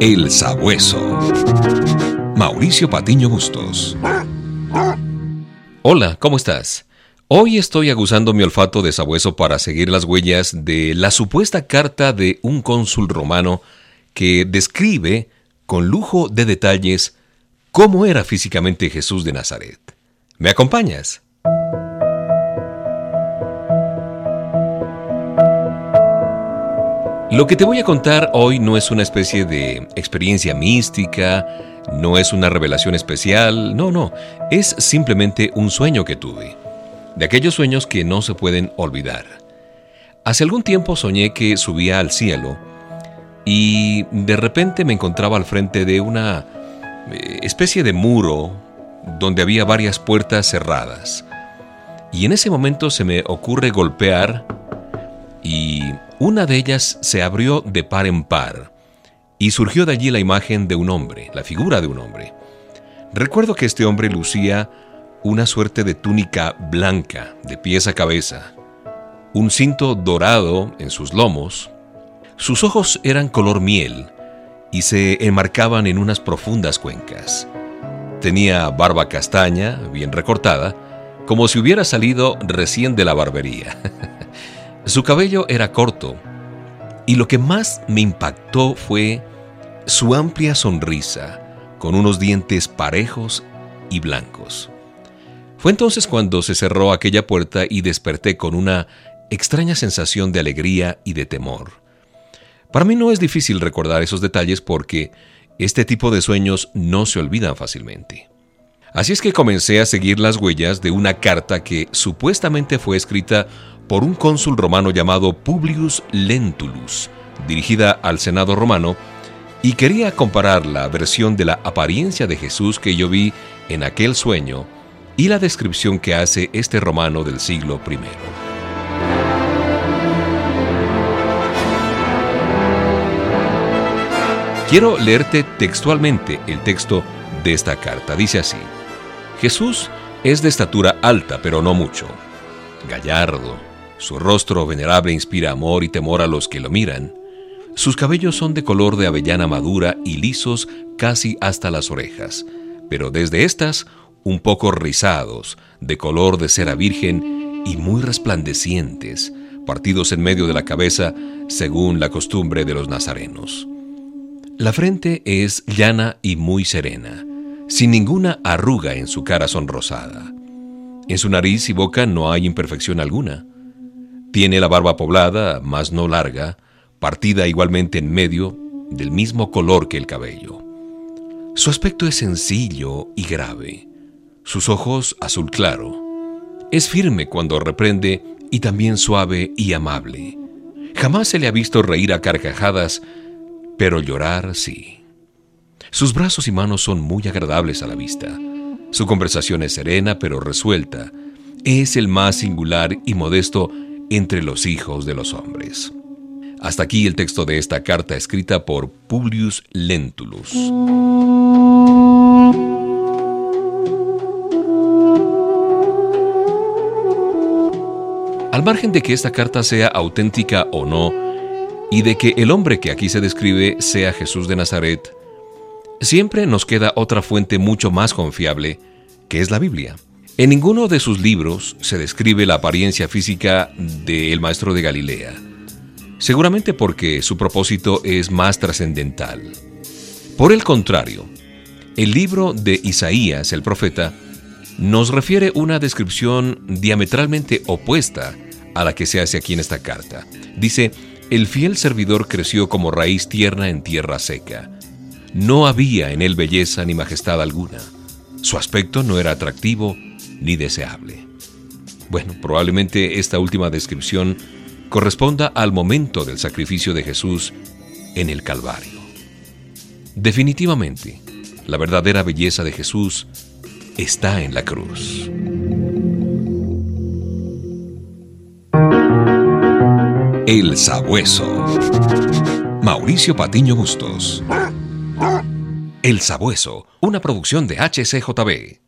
El Sabueso. Mauricio Patiño Bustos. Hola, ¿cómo estás? Hoy estoy aguzando mi olfato de sabueso para seguir las huellas de la supuesta carta de un cónsul romano que describe, con lujo de detalles, cómo era físicamente Jesús de Nazaret. ¿Me acompañas? Lo que te voy a contar hoy no es una especie de experiencia mística, no es una revelación especial, no, no, es simplemente un sueño que tuve, de aquellos sueños que no se pueden olvidar. Hace algún tiempo soñé que subía al cielo y de repente me encontraba al frente de una eh, especie de muro donde había varias puertas cerradas. Y en ese momento se me ocurre golpear y una de ellas se abrió de par en par y surgió de allí la imagen de un hombre, la figura de un hombre. Recuerdo que este hombre lucía una suerte de túnica blanca de pies a cabeza, un cinto dorado en sus lomos, sus ojos eran color miel y se enmarcaban en unas profundas cuencas. Tenía barba castaña, bien recortada, como si hubiera salido recién de la barbería. Su cabello era corto y lo que más me impactó fue su amplia sonrisa con unos dientes parejos y blancos. Fue entonces cuando se cerró aquella puerta y desperté con una extraña sensación de alegría y de temor. Para mí no es difícil recordar esos detalles porque este tipo de sueños no se olvidan fácilmente. Así es que comencé a seguir las huellas de una carta que supuestamente fue escrita por un cónsul romano llamado Publius Lentulus, dirigida al Senado romano, y quería comparar la versión de la apariencia de Jesús que yo vi en aquel sueño y la descripción que hace este romano del siglo I. Quiero leerte textualmente el texto de esta carta. Dice así, Jesús es de estatura alta, pero no mucho, gallardo, su rostro venerable inspira amor y temor a los que lo miran. Sus cabellos son de color de avellana madura y lisos casi hasta las orejas, pero desde estas un poco rizados, de color de cera virgen y muy resplandecientes, partidos en medio de la cabeza según la costumbre de los nazarenos. La frente es llana y muy serena, sin ninguna arruga en su cara sonrosada. En su nariz y boca no hay imperfección alguna. Tiene la barba poblada, mas no larga, partida igualmente en medio, del mismo color que el cabello. Su aspecto es sencillo y grave, sus ojos azul claro. Es firme cuando reprende y también suave y amable. Jamás se le ha visto reír a carcajadas, pero llorar sí. Sus brazos y manos son muy agradables a la vista. Su conversación es serena pero resuelta. Es el más singular y modesto entre los hijos de los hombres. Hasta aquí el texto de esta carta escrita por Publius Lentulus. Al margen de que esta carta sea auténtica o no, y de que el hombre que aquí se describe sea Jesús de Nazaret, siempre nos queda otra fuente mucho más confiable, que es la Biblia. En ninguno de sus libros se describe la apariencia física del maestro de Galilea, seguramente porque su propósito es más trascendental. Por el contrario, el libro de Isaías, el profeta, nos refiere una descripción diametralmente opuesta a la que se hace aquí en esta carta. Dice, el fiel servidor creció como raíz tierna en tierra seca. No había en él belleza ni majestad alguna. Su aspecto no era atractivo ni deseable. Bueno, probablemente esta última descripción corresponda al momento del sacrificio de Jesús en el Calvario. Definitivamente, la verdadera belleza de Jesús está en la cruz. El Sabueso. Mauricio Patiño Bustos. El Sabueso, una producción de HCJB.